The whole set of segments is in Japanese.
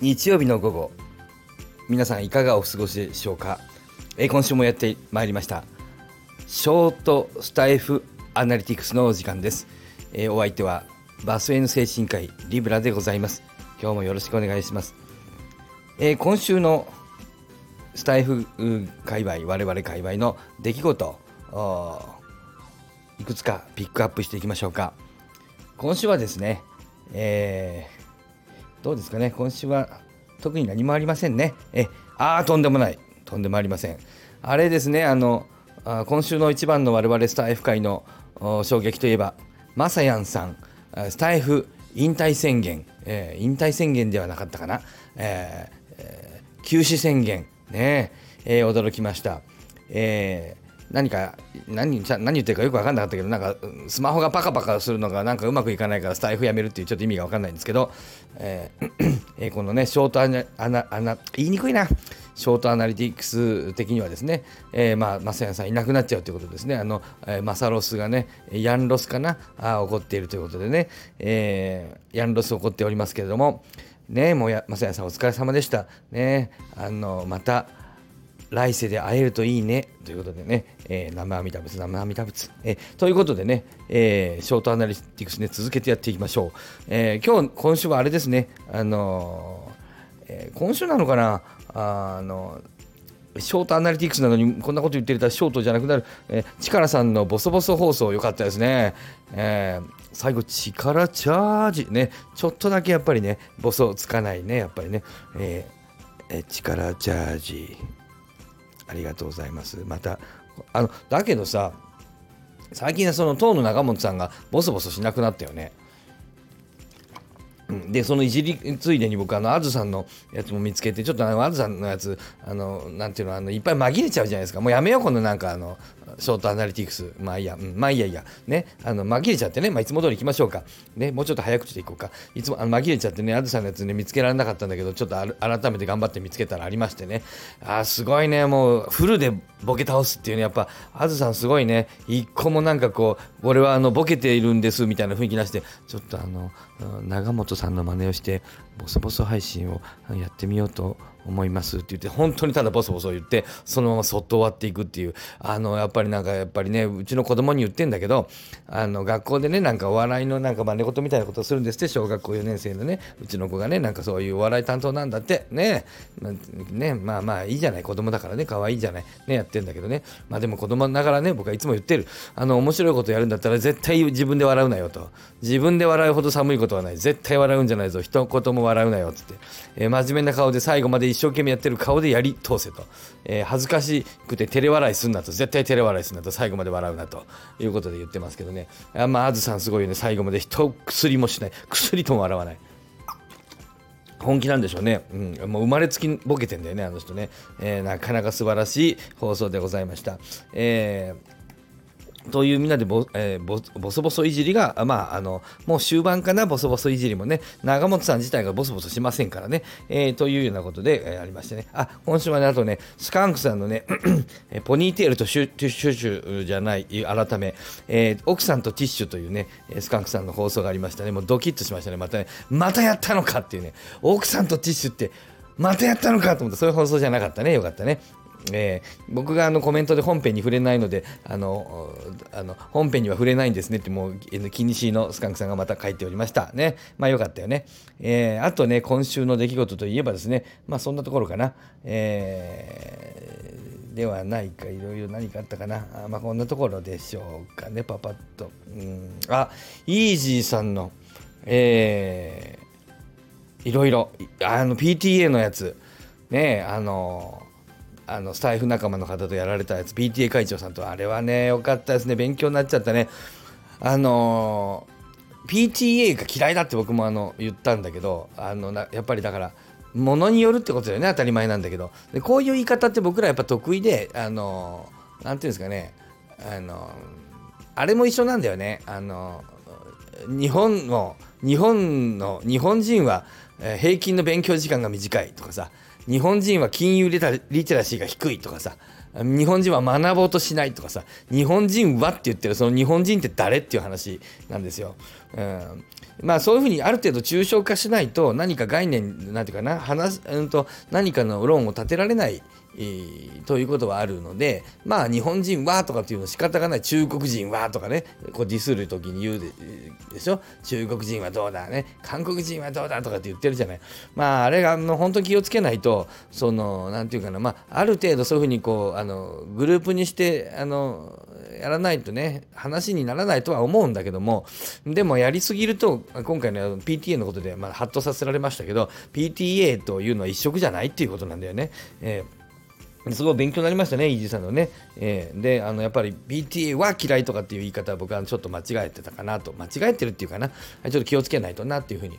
日曜日の午後皆さんいかがお過ごしでしょうか、えー今週もやってまいりました。ショートスタイフアナリティクスのお時間です、えーお相手はバス N 精神科医リブラでございます。今日もよろしくお願いします、えー今週のスタイフ界隈我々界隈の出来事いくつかピックアップしていきましょうか。今週はですね、えーどうですかね、今週は特に何もありませんね。え、ああ、とんでもない。とんでもありません。あれですね、あの、あ今週の一番の我々スタイフ界の衝撃といえば、まさやんさん、あスタイフ引退宣言、えー引退宣言ではなかったかな、えーえー休止宣言、ねえー驚きました。えー何か何じゃ何言ってるかよく分かんなかったけどなんかスマホがパカパカするのがなんかうまくいかないからスタイフやめるっていうちょっと意味が分かんないんですけど、えーえーこのねショートアナアナアナ言いにくいな。ショートアナリティクス的にはですね、えーまあマサヤさんいなくなっちゃうということですね。あの、えーマサロスがねヤンロスかな？あ起こっているということでね、えーヤンロス起こっておりますけれども。ねもうやマサヤさんお疲れ様でした。ねあのまた来世で会えるといいね。ということでね、えー、生阿弥陀仏、生阿弥陀仏、えーということでね、えーショートアナリティクスね、続けてやっていきましょう。え今日、今週はあれですね、あのえ今週なのかな、あのショートアナリティクスなのにこんなこと言ってるとショートじゃなくなる、えー、力さんのボソボソ放送良かったですね。えー最後、力チャージね、ちょっとだけやっぱりね、ボソつかないね、やっぱりね、えーえ力チャージ。ありがとうございます。また、あの、だけどさ、最近はその当の中本さんがボソボソしなくなったよね。うんでそのいじりついでに僕あのあずさんのやつも見つけてちょっとあのあずさんのやつあのなんていうのあのいっぱい紛れちゃうじゃないですかもうやめようこのなんかあのショートアナリティクス。まあいいや、うんまあいいやいや。ね。あの紛れちゃってね、まあ、いつも通り行きましょうか。ね。もうちょっと早口でいこうか。いつもあの紛れちゃってねあずさんのやつね見つけられなかったんだけどちょっと改めて頑張って見つけたらありましてね。あーすごいね。もうフルでボケ倒すっていうね。やっぱあずさんすごいね。一個もなんかこう俺はあのボケているんですみたいな雰囲気出してちょっとあの長本さんの真似をしてボソボソ配信をやってみようと思いますって言って本当にただボソボソ言ってそのままそっと終わっていくっていう。あのやっぱりなんかやっぱりねうちの子供に言ってんだけどあの学校でねなんかお笑いのなんか真似事みたいなことするんですって小学校4年生のねうちの子がねなんかそういうお笑い担当なんだって。ね。まあねまあまあいいじゃない。子供だからね可愛いじゃない。ねやってんだけどね。まあでも子供ながらね僕はいつも言ってる。あの面白いことやるんだったら絶対自分で笑うなよと。自分で笑うほど寒いことはない。絶対笑うんじゃないぞ。一言も笑うなよっつって、えー真面目な顔で最後まで一生懸命やってる顔でやり通せと、えー恥ずかしくて照れ笑いすんなと。絶対照れ笑いすんなと。最後まで笑うなと。いうことで言ってますけどね。あまああずさんすごいよね。最後まで一薬もしない。薬とも笑わない。本気なんでしょうね、うん、もう生まれつきボケてんだよねあの人ね、えーなかなか素晴らしい放送でございました、えーというみんなでボ,、えーボボソボソいじりが、まあ、あのもう終盤かな、ボソボソいじりもね、長本さん自体がボソボソしませんからね、えーというようなことで、えーありましてね、あ今週はね、あとね、スカンクさんのね、ポニーテールとシュティッシュじゃない、改め、えー奥さんとティッシュというね、スカンクさんの放送がありましたね、もうドキッとしましたね、またね、またやったのかっていうね、奥さんとティッシュって、またやったのかと思って、そういう放送じゃなかったね、よかったね。えー僕があのコメントで本編に触れないのであのあの本編には触れないんですねってもう気にしいのスカンクさんがまた書いておりました。ね。まあよかったよね、えーあとね今週の出来事といえばですねまあそんなところかな、えーではないかいろいろ何かあったかな。あまあこんなところでしょうかねパパッと。うん。あイージーさんのえーいろいろあの PTA のやつ。ねあのあのスタイフ仲間の方とやられたやつ PTA 会長さんとあれはねよかったですね。勉強になっちゃったね。あの PTA が嫌いだって僕もあの言ったんだけどあのなやっぱりだからものによるってことだよね。当たり前なんだけど。でこういう言い方って僕らやっぱ得意であのなんていうんですかね。あのあれも一緒なんだよね。あの日本の日本の日本人は平均の勉強時間が短いとかさ。日本人は金融リテラシーが低いとかさ日本人は学ぼうとしないとかさ日本人はって言ってるその日本人って誰っていう話なんですよ。うんまあそういうふうにある程度抽象化しないと何か概念なんていうかな話、うん、と何かの論を立てられないということはあるのでまあ日本人はとかっていうの仕方がない。中国人はとかねこうディスる時に言うでしょ？中国人はどうだね？韓国人はどうだとかって言ってるじゃない。まああれがあの本当気をつけないとその何て言うかな。まあある程度そういうふうにこうあのグループにしてあのやらないとね話にならないとは思うんだけどもでもやりすぎると今回の PTA のことでまあハッとさせられましたけど PTA というのは一色じゃないっていうことなんだよね。えーすごい勉強になりましたね、イージさんのね。えー、で、あのやっぱり BTA は嫌いとかっていう言い方は僕はちょっと間違えてたかなと、間違えてるっていうかな、ちょっと気をつけないとなっていうふうに。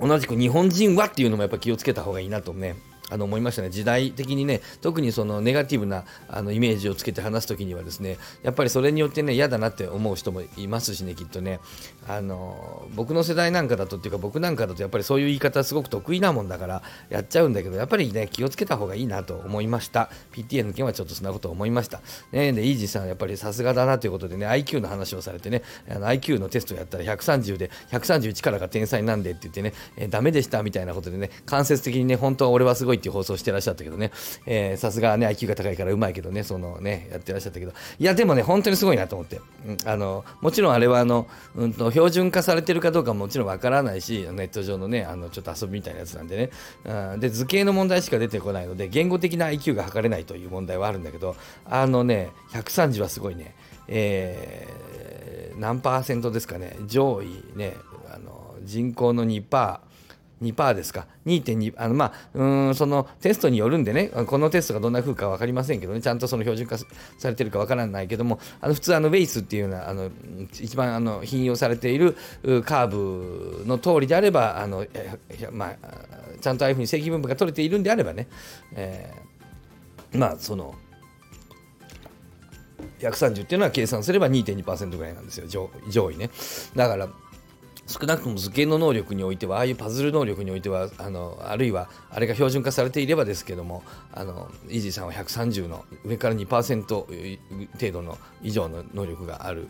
同じく日本人はっていうのもやっぱ気をつけた方がいいなとね、あの思いましたね。時代的にね特にそのネガティブなあのイメージをつけて話す時にはですねやっぱりそれによってね嫌だなって思う人もいますしねきっとね。あの僕の世代なんかだとっていうか僕なんかだとやっぱりそういう言い方すごく得意なもんだからやっちゃうんだけどやっぱりね気をつけた方がいいなと思いました。PTA の件はちょっとそんなこと思いました。ねでイージーさんやっぱりさすがだなということでね IQ の話をされてねあの IQ のテストやったら130で131からが天才なんでって言ってね、えー、ダメでしたみたいなことでね間接的にね本当は俺はすごいっていう放送してらっしゃったけどね、さすがね、IQ が高いからうまいけどね、そのね、やってらっしゃったけど、いや、でもね、本当にすごいなと思って、うん、あのもちろんあれはあの、うんと、標準化されてるかどうかももちろんわからないし、ネット上のね、あのちょっと遊びみたいなやつなんでね、うん、で、図形の問題しか出てこないので、言語的な IQ が測れないという問題はあるんだけど、あのね、130はすごいね、えー、何パーセントですかね、上位ね、あの人口の2%、2%ですか。2.2あのまあうんそのテストによるんでね。このテストがどんな風か分かりませんけどね。ちゃんとその標準化されてるか分からないけども。あの普通あのウェイスっていうようなあの一番あの引用されているカーブの通りであればあのまあちゃんとああいうふうに正規分布が取れているんであればね、えー、まあその130っていうのは計算すれば2.2%ぐらいなんですよ。上位ね。だから少なくとも図形の能力においてはああいうパズル能力においてはあのあるいはあれが標準化されていればですけどもあのイージーさんは130の上から2%程度の以上の能力がある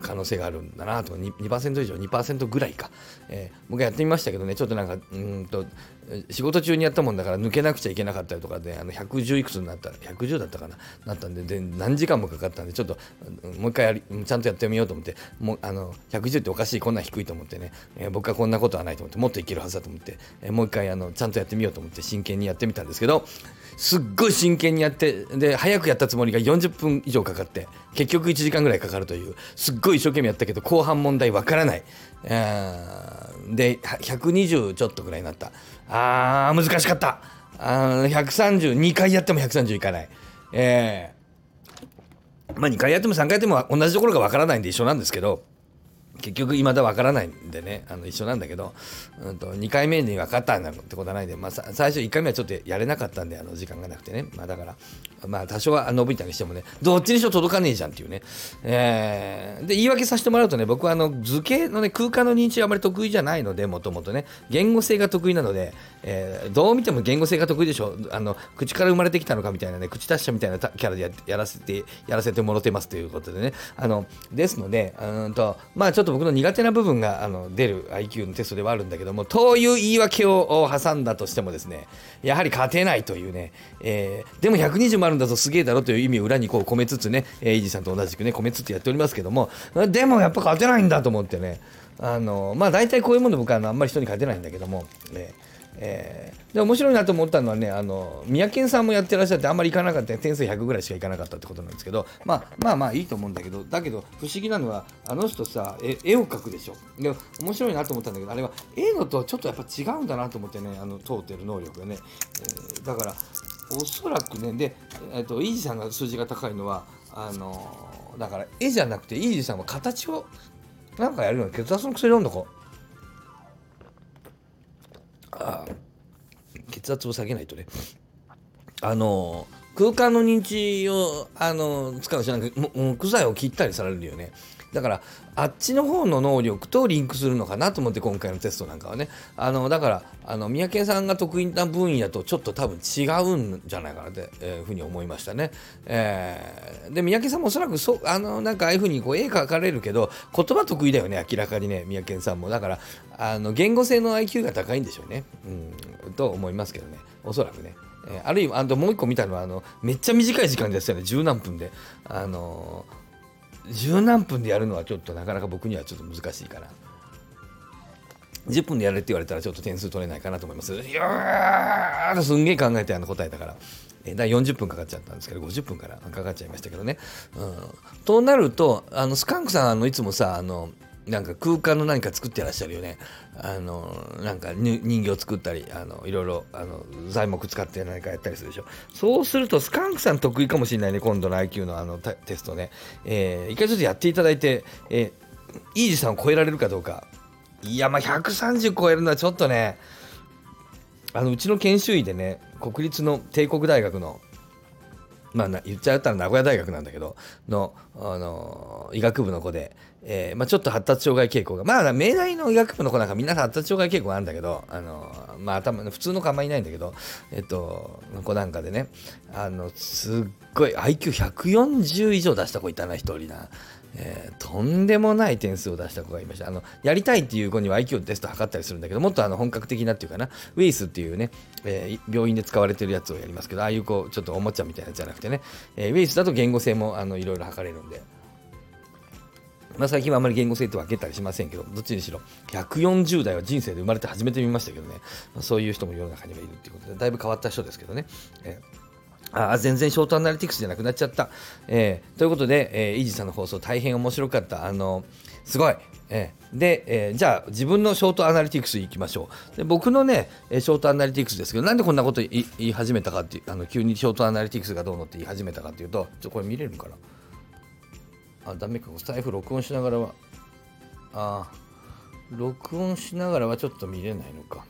可能性があるんだなとか 2%, 2以上2%ぐらいか、えー、僕やってみましたけどねちょっとなんかうんと仕事中にやったもんだから抜けなくちゃいけなかったりとかであの110いくつになった110だったかななったんでで何時間もかかったんでちょっともう一回やりちゃんとやってみようと思ってもうあの110っておかしいこんな低いと思ってね、えー、僕はこんなことはないと思ってもっといけるはずだと思って、えー、もう一回あのちゃんとやってみようと思って真剣にやってみたんですけどすっごい真剣にやってで早くやったつもりが40分以上かかって結局1時間ぐらいかかるというすっごい一生懸命やったけど後半問題わからない、えー、で120ちょっとぐらいになった。あー難しかった。あ132回やっても130いかない。えー、まあ2回やっても3回やっても同じところがわからないんで一緒なんですけど。結局未だ分からないんでねあの一緒なんだけど、うんと、2回目に分かったんだってことはないで、まあ、最初1回目はちょっとやれなかったんであの時間がなくてね、まあ、だからまあ多少は伸びたりしてもねどっちにしろ届かねえじゃんっていうね、えー、で言い訳させてもらうとね僕はあの図形のね空間の認知はあまり得意じゃないのでもともとね。言語性が得意なので、えー、どう見ても言語性が得意でしょあの口から生まれてきたのかみたいなね口達者みたいなキャラでややらせてやらせてもろてますということでね。あのですのでうんとまあちょっとょっと僕の苦手な部分があの出る IQ のテストではあるんだけどもという言い訳を挟んだとしてもですねやはり勝てないというね、えー、でも120もあるんだぞすげえだろという意味を裏にこう込めつつね、えー、イージーさんと同じくね込めつつやっておりますけどもでもやっぱ勝てないんだと思ってねあのまあ大体こういうもの僕はあんまり人に勝てないんだけども、えーえー、で面白いなと思ったのはねあの三宅さんもやってらっしゃってあんまり行かなかった。点数100ぐらいしか行かなかったってことなんですけど、まあ、まあまあいいと思うんだけどだけど不思議なのはあの人さ絵を描くでしょ。で面白いなと思ったんだけどあれは絵のとはちょっとやっぱ違うんだなと思ってねあの通ってる能力がね、えー、だからおそらくねで、えーと、イージさんが数字が高いのはあのだから絵じゃなくてイージさんは形をなんかやるの血圧の薬飲んどこう。血圧を下げないとね。あの空間の認知をあの使うじゃなくて木材を切ったりされるよね。だからあっちの方の能力とリンクするのかなと思って今回のテストなんかはね。あのだからあの三宅さんが得意な分野とちょっと多分違うんじゃないかなって、えー、ふうに思いましたね、えー、で三宅さんもおそらくそあのなんかああいうふうにこう絵描かれるけど言葉得意だよね明らかにね三宅さんも。だからあの言語性の IQ が高いんでしょうね、うん、と思いますけどね。おそらくね。え、あるいはあともう一個見たのはあのめっちゃ短い時間ですよね。十何分で。あのー十何分でやるのはちょっとなかなか僕にはちょっと難しいかな。10分でやれって言われたらちょっと点数取れないかなと思います。いやーすんげえ考えてあの答えたから。えだ40分かかっちゃったんですけど50分からかかっちゃいましたけどね。うん、となるとあのスカンクさんあのいつもさあのなんか空間の何か作ってらっしゃるよね。あのなんか人形作ったりあのいろいろあの材木使って何かやったりするでしょ。そうするとスカンクさん得意かもしれないね今度の IQ のあのテストね。えー、一回ちょっとやっていただいて、えー、イージさんを超えられるかどうか。いやまあ130超えるのはちょっとねあのうちの研修医でね国立の帝国大学のまあ、言っちゃったら名古屋大学なんだけどの、あの医学部の子で、えーまあ、ちょっと発達障害傾向がまあ明大の医学部の子なんかみんな発達障害傾向があるんだけど、あのまあ、頭普通の子あんまりいないんだけど、えっと、の子なんかでねあのすっごい IQ140 以上出した子いたな一人な。えー、とんでもない点数を出した子がいました。あのやりたいっていう子には IQ テスト測ったりするんだけど、もっとあの本格的なっていうかな、ウェイスっていうね、えー、病院で使われてるやつをやりますけど、ああいう子、ちょっとおもちゃみたいなやつじゃなくてね、えー、ウェイスだと言語性もあのいろいろ測れるんで。まあ、最近はあまり言語性って分けたりしませんけど、どっちにしろ、140代は人生で生まれて初めて見ましたけどね、まあ、そういう人も世の中にはいるっていうことで、だいぶ変わった人ですけどね。えーあ全然ショートアナリティクスじゃなくなっちゃった。えー、ということで、えー、イージさんの放送大変面白かった。あのすごい。えー、で、えー、じゃあ自分のショートアナリティクスいきましょう。で僕のね、ショートアナリティクスですけど、なんでこんなこと言い始めたかっていう、あの急にショートアナリティクスがどうのって言い始めたかっていうと、ちょこれ見れるかなあ、ダメか。スタイフ録音しながらは、あ、録音しながらはちょっと見れないのか。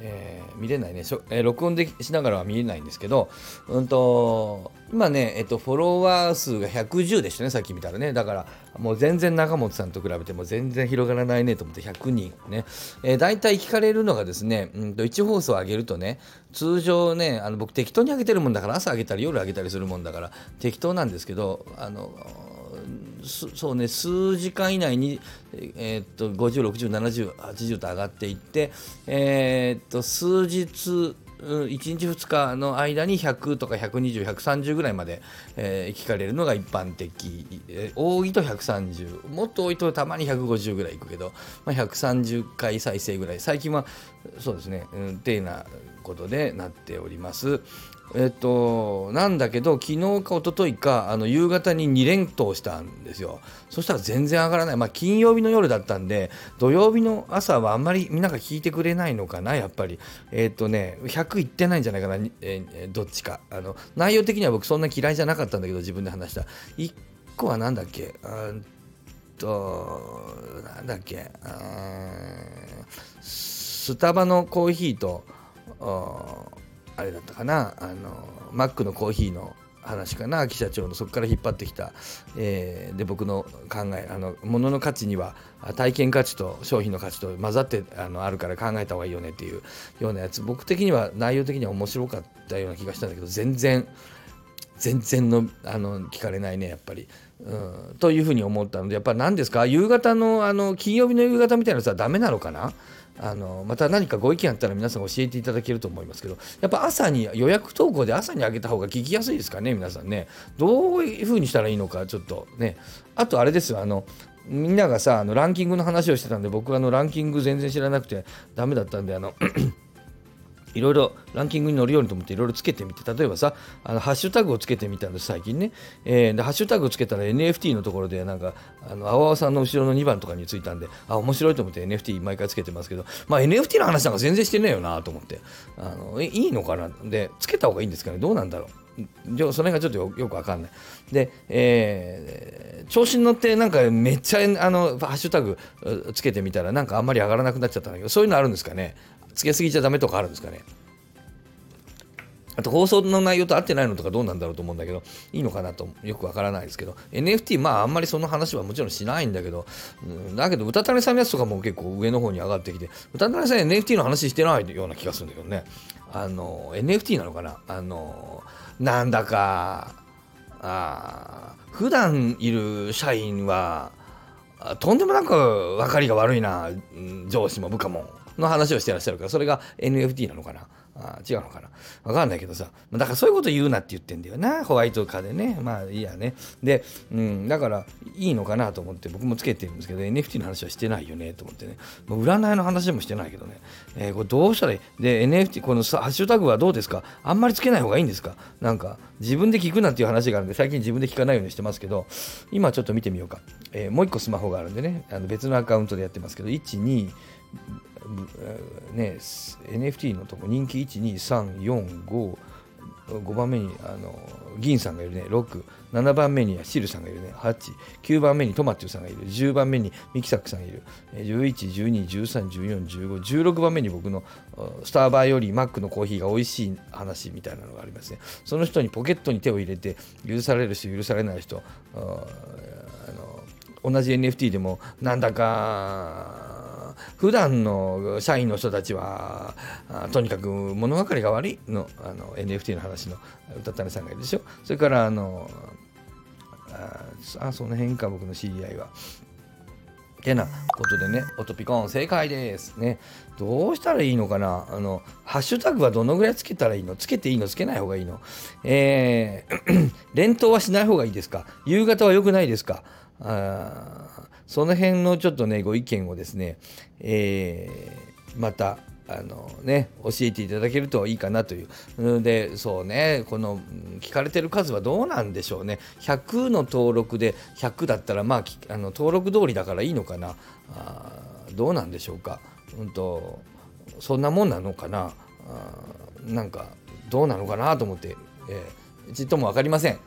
えー、見れないね、えー、録音でしながらは見れないんですけど、うんと、今ね、えっと、フォロワー数が110でしたね、さっき見たらね。だから、もう全然中本さんと比べても全然広がらないねと思って100人ね。えー、大体聞かれるのがですね、うんと、1放送上げるとね、通常ね、あの僕適当に上げてるもんだから、朝上げたり夜上げたりするもんだから、適当なんですけど、あの、そうね数時間以内に、えー、っと50607080と上がっていって、えー、っと数日1日2日の間に100とか120130ぐらいまで、えー、聞かれるのが一般的、えー、多いと130もっと多いとたまに150ぐらいいくけど、まあ、130回再生ぐらい。最近はそうですね、うん、てなことでなっております。えっと、なんだけど、昨日か一昨日か、あの夕方に2連投したんですよ。そしたら全然上がらない。まあ、金曜日の夜だったんで、土曜日の朝はあんまりみんなが聞いてくれないのかな、やっぱり。えっとね、100いってないんじゃないかな、えー、どっちか。あの内容的には僕そんな嫌いじゃなかったんだけど、自分で話した。1個はなんだっけ、うんと、なんだっけ、スタバのコーヒーと、あれだったかな。あのマックのコーヒーの話かな秋社長の。そこから引っ張ってきた、えー、で僕の考えあの物の価値には体験価値と商品の価値と混ざってあのあるから考えた方がいいよねっていうようなやつ。僕的には内容的には面白かったような気がしたんだけど全然全然のあの聞かれないねやっぱり。うん、というふうに思ったのでやっぱり何ですか？夕方のあの金曜日の夕方みたいなやつはダメなのかな？あのまた何かご意見あったら皆さん教えていただけると思いますけどやっぱ朝に予約投稿で朝にあげた方が聞きやすいですかね皆さんね。どういうふうにしたらいいのかちょっとね。あとあれですよあのみんながさあのランキングの話をしてたんで僕はあのランキング全然知らなくてダメだったんであのいろいろランキングに乗るようにと思っていろいろつけてみて例えばさあのハッシュタグをつけてみたんです最近ね、えー、でハッシュタグつけたら NFT のところでなんかあの青々さんの後ろの2番とかについたんであ面白いと思って NFT 毎回つけてますけど、まあ、NFT の話なんか全然してねえよなと思ってあのいいのかな？でつけた方がいいんですかね。どうなんだろう？その辺がちょっとよくわかんない。で、えー、調子に乗ってなんかめっちゃあのハッシュタグつけてみたらなんかあんまり上がらなくなっちゃったんだけどそういうのあるんですかね？つけすぎちゃダメとかあるんですかね。あと放送の内容と合ってないのとかどうなんだろうと思うんだけど、いいのかなとよくわからないですけど、NFT、まああんまりその話はもちろんしないんだけど、だけど、歌種さんのやつとかも結構上の方に上がってきて、歌種さん NFT の話してないような気がするんだけどね。あの、NFT なのかな？あの、なんだか、あ普段いる社員は、とんでもなく分かりが悪いな、上司も部下も、の話をしてらっしゃるから、それが NFT なのかな？あ違うのかな？わかんないけどさ。だからそういうこと言うなって言ってんだよな。ホワイト化でね。まあいいやね。で、うん、だからいいのかなと思って僕もつけてるんですけど、NFT の話はしてないよねと思ってね。もう占いの話もしてないけどね。えー、これどうしたらいい？で、NFT、このハッシュタグはどうですか？あんまりつけない方がいいんですか？なんか自分で聞くなっていう話があるんで、最近自分で聞かないようにしてますけど、今ちょっと見てみようか。えー、もう一個スマホがあるんでね、あの別のアカウントでやってますけど、1、2、ね、NFT のとこ人気12345 5番目にあの銀さんがいるね。67番目にはシルさんがいるね。89番目にトマテュさんがいる。10番目にミキサックさんがいる。111213141516番目に僕のスターバーよりマックのコーヒーが美味しい話みたいなのがありますね。その人にポケットに手を入れて許される人許されない人あの同じ NFT でもなんだか普段の社員の人たちはとにかく物分かりが悪いのあの NFT の話の歌種さんがいるでしょそれからあのあその辺か僕の知り合いは。てなことでね、オトピコン正解です。ね。どうしたらいいのかな？あの、ハッシュタグはどのぐらいつけたらいいの？つけていいの？つけない方がいいの？えー、連投はしない方がいいですか？夕方は良くないですか？あその辺のちょっとねご意見をですね、えー、またあのね、教えていただけるといいかなという。で、そうね、この聞かれてる数はどうなんでしょうね。100の登録で100だったら、まあ、あの登録通りだからいいのかな。あどうなんでしょうか。うんと、そんなもんなのかな。あなんか、どうなのかなと思って、えー、ちっとも分かりません。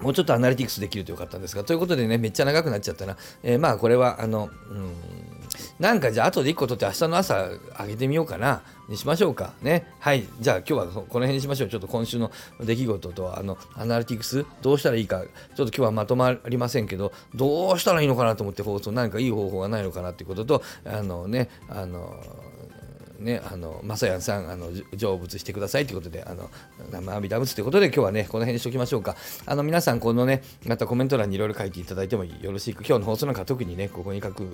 もうちょっとアナリティクスできるとよかったんですが、ということでね、めっちゃ長くなっちゃったな。えー、まあ、これは、あの、うん、なんかじゃあ、後で1個取って明日の朝上げてみようかな、にしましょうか。ね。はい。じゃあ、今日はこの辺にしましょう。ちょっと今週の出来事と、あの、アナリティクス、どうしたらいいか、ちょっと今日はまとまりませんけど、どうしたらいいのかなと思って放送、何かいい方法がないのかなっていうことと、あのね、あの、ね、あの、まさやんさん、あの、成仏してくださいということで、あの、生阿弥陀仏ということで、今日はね、この辺にしておきましょうか。あの、皆さん、このね、またコメント欄にいろいろ書いていただいてもよろしく、今日の放送なんか特にね、ここに書く、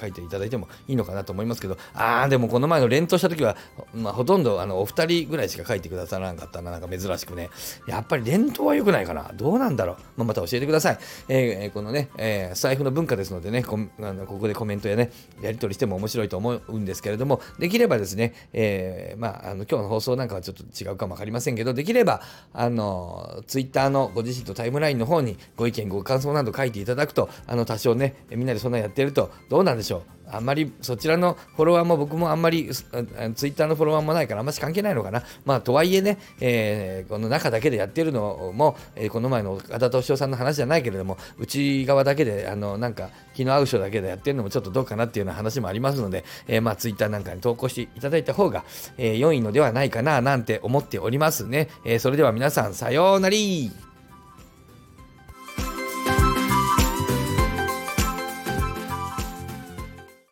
書いていただいてもいいのかなと思いますけど、あー、でもこの前の連投した時は、まあ、ほとんど、あの、お二人ぐらいしか書いてくださらなかったな、なんか珍しくね。やっぱり連投は良くないかな。どうなんだろう。まあ、また教えてください。えー、このね、えー、財布の文化ですのでね、こあのここでコメントやね、やり取りしても面白いと思うんですけれども、できればですね、えーえー、まあ、あの今日の放送なんかはちょっと違うかもわかりませんけど、できれば、あの、ツイッターのご自身とタイムラインの方にご意見、ご感想など書いていただくと、あの、多少ね、みんなでそんなやってると、どうなんでしょう。あんまりそちらのフォロワーも僕もあんまりツイッターのフォロワーもないからあんまり関係ないのかな。まあとはいえね、えー、この中だけでやってるのも、えー、この前の岡田敏夫さんの話じゃないけれども、内側だけで、あの、なんか気の合う人だけでやってるのもちょっとどうかなっていうような話もありますので、えー、まあツイッターなんかに投稿していただいた方が、えー、良いのではないかななんて思っておりますね。えー、それでは皆さんさようなら